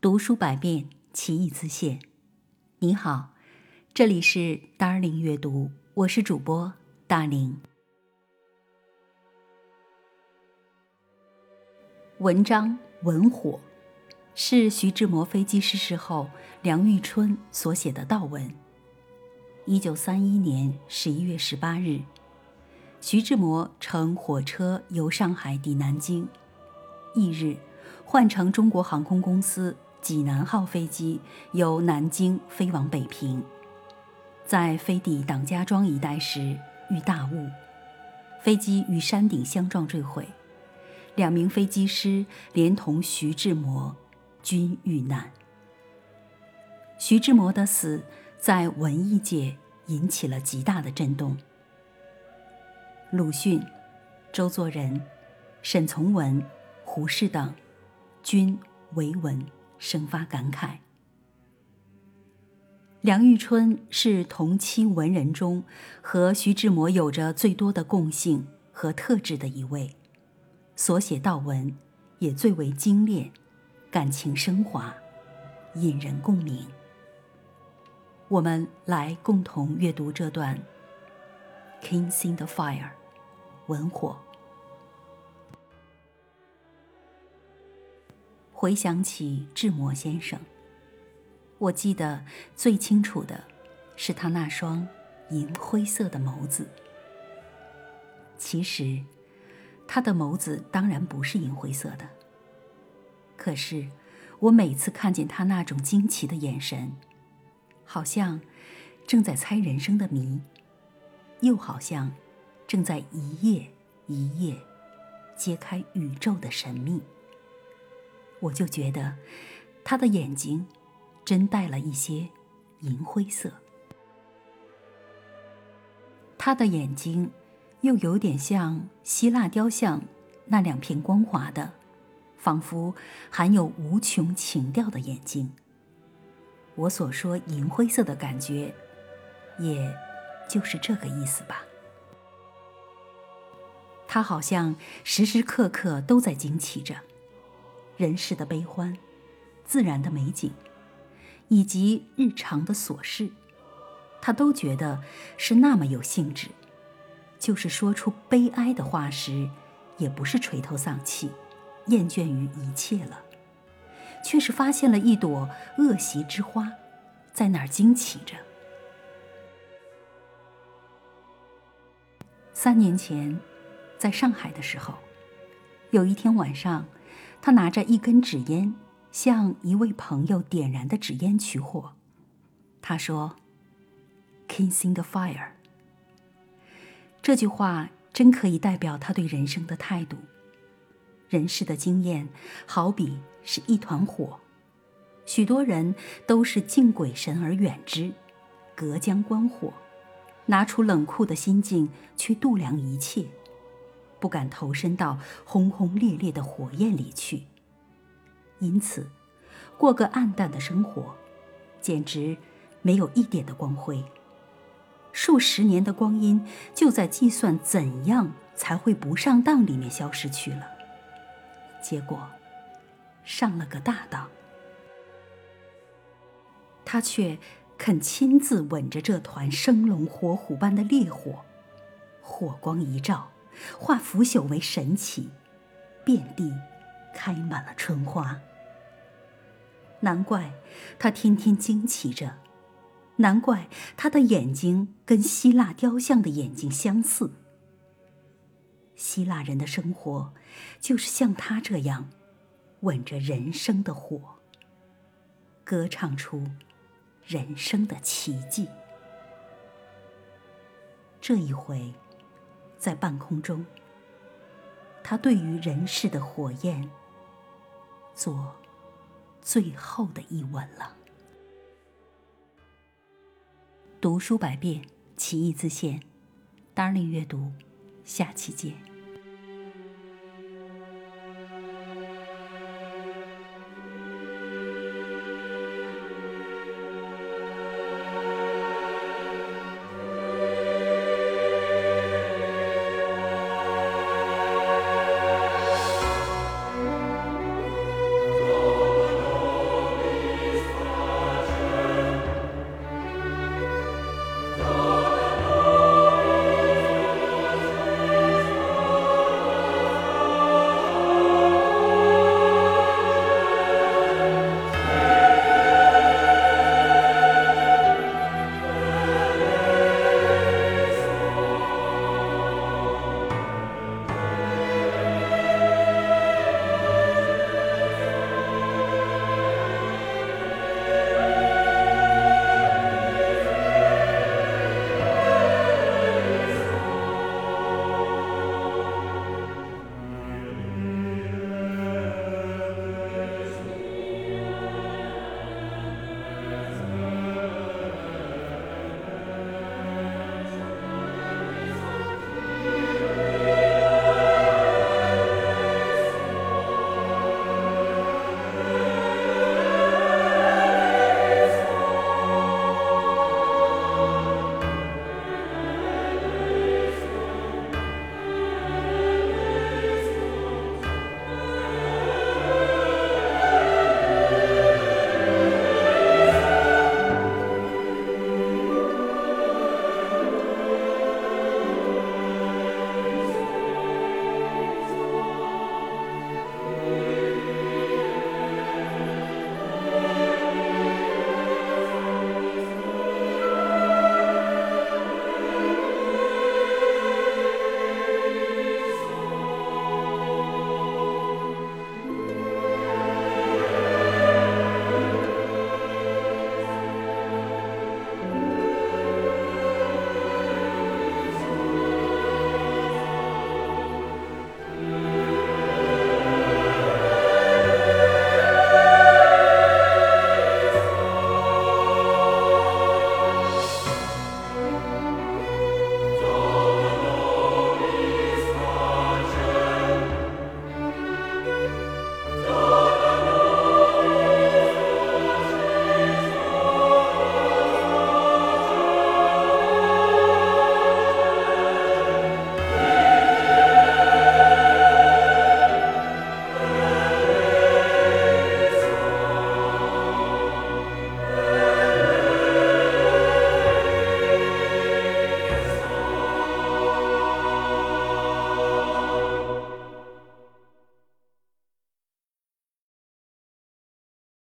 读书百遍，其义自现。你好，这里是 Darling 阅读，我是主播大林。文章《文火》是徐志摩飞机失事后梁玉春所写的悼文。一九三一年十一月十八日，徐志摩乘火车由上海抵南京，翌日换乘中国航空公司济南号飞机由南京飞往北平，在飞抵党家庄一带时遇大雾，飞机与山顶相撞坠毁，两名飞机师连同徐志摩均遇难。徐志摩的死。在文艺界引起了极大的震动。鲁迅、周作人、沈从文、胡适等，均为文生发感慨。梁玉春是同期文人中和徐志摩有着最多的共性和特质的一位，所写悼文也最为精炼，感情升华，引人共鸣。我们来共同阅读这段《Kings in the Fire》文火。回想起志摩先生，我记得最清楚的是他那双银灰色的眸子。其实，他的眸子当然不是银灰色的。可是，我每次看见他那种惊奇的眼神。好像正在猜人生的谜，又好像正在一页一页揭开宇宙的神秘。我就觉得他的眼睛真带了一些银灰色，他的眼睛又有点像希腊雕像那两片光滑的、仿佛含有无穷情调的眼睛。我所说银灰色的感觉，也就是这个意思吧。他好像时时刻刻都在惊奇着人世的悲欢、自然的美景，以及日常的琐事，他都觉得是那么有兴致。就是说出悲哀的话时，也不是垂头丧气、厌倦于一切了。却是发现了一朵恶习之花，在那儿惊奇着。三年前，在上海的时候，有一天晚上，他拿着一根纸烟，向一位朋友点燃的纸烟取火。他说：“Kissing the fire。”这句话真可以代表他对人生的态度。人世的经验，好比是一团火，许多人都是敬鬼神而远之，隔江观火，拿出冷酷的心境去度量一切，不敢投身到轰轰烈烈的火焰里去。因此，过个暗淡的生活，简直没有一点的光辉。数十年的光阴，就在计算怎样才会不上当里面消失去了。结果，上了个大当。他却肯亲自吻着这团生龙活虎般的烈火，火光一照，化腐朽为神奇，遍地开满了春花。难怪他天天惊奇着，难怪他的眼睛跟希腊雕像的眼睛相似。希腊人的生活，就是像他这样，吻着人生的火，歌唱出人生的奇迹。这一回，在半空中，他对于人世的火焰，做最后的一吻了。读书百遍，其义自现。Darling 阅读，下期见。